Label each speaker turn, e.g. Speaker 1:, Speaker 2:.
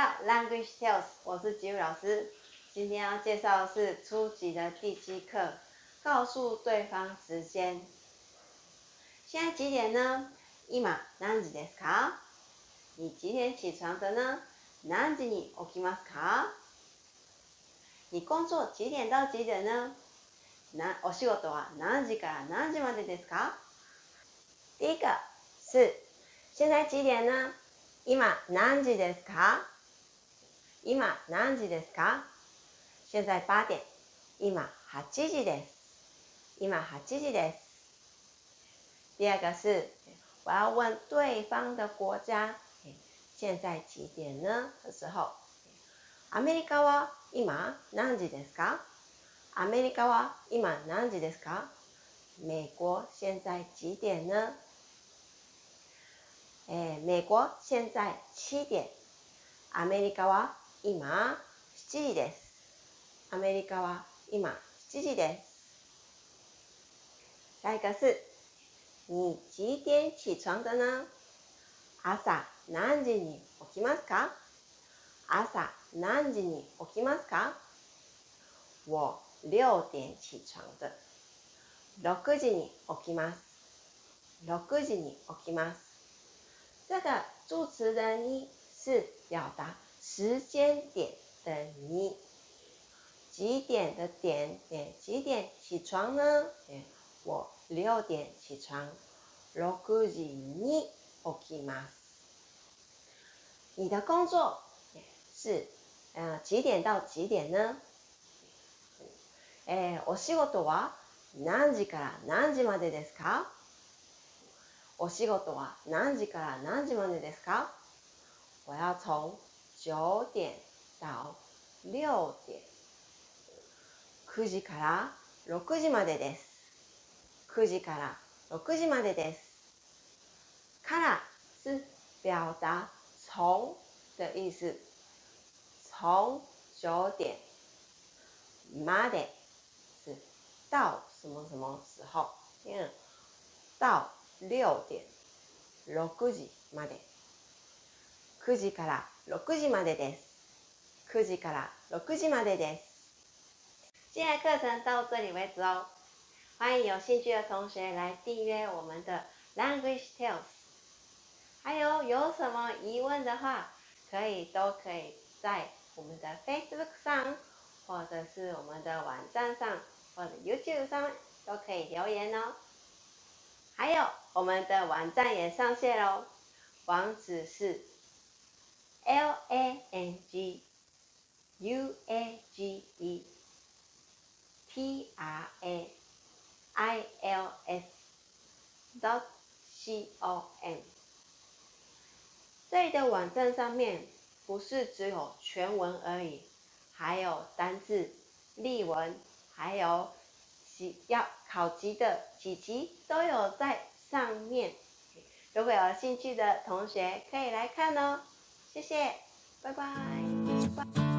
Speaker 1: 到 Language Tales，我是吉宇老师。今天要介绍的是初级的第七课，告诉对方时间。现在几点呢？今何時ですか？你几点起床的呢？何時に起きますか？你工作几点到几点呢？なお仕事は何時から何時までですか？第一个是现在几点呢？今何時ですか？今何時ですか？现在八点。今八時です。今八時です。第二个是我要问对方的国家，现在几点呢？的时候，アメリカは今何時ですか？アメリカは今何時ですか？美国现在几点呢？え美国现在七点。アメリカは今7時です。アメリカは今7時です。下一个是，你几点起床的呢？朝何時に起きますか？朝何時に起きますか？我六点起床的。6時に起きます。6時に起きます。这个助词的你是表达时间点的你。几点的点？点几点起床呢？我六点起床。六時に起きます。你的工作是呃几点到几点呢？えお仕事は何時から何時までですか？お仕事は何時から何時までですか？我要从九点到六点。9時から6時までです。9時から6時までです。から是表达从的意思。从九点まで是到什么什么时候？嗯，到六点6時まで。9時から6時までです。9時から6時までです。今天课程到这里为止哦。欢迎有兴趣的同学来订阅我们的 Language Tales。还有有什么疑问的话，可以都可以在我们的 Facebook 上，或者是我们的网站上，或者 YouTube 上都可以留言哦。还有我们的网站也上线喽，网址是 l a n g u a g e t r a i l s dot c o m。这里的网站上面不是只有全文而已，还有单字、例文，还有几要考级的几级都有在。上面，如果有兴趣的同学可以来看哦，谢谢，拜拜。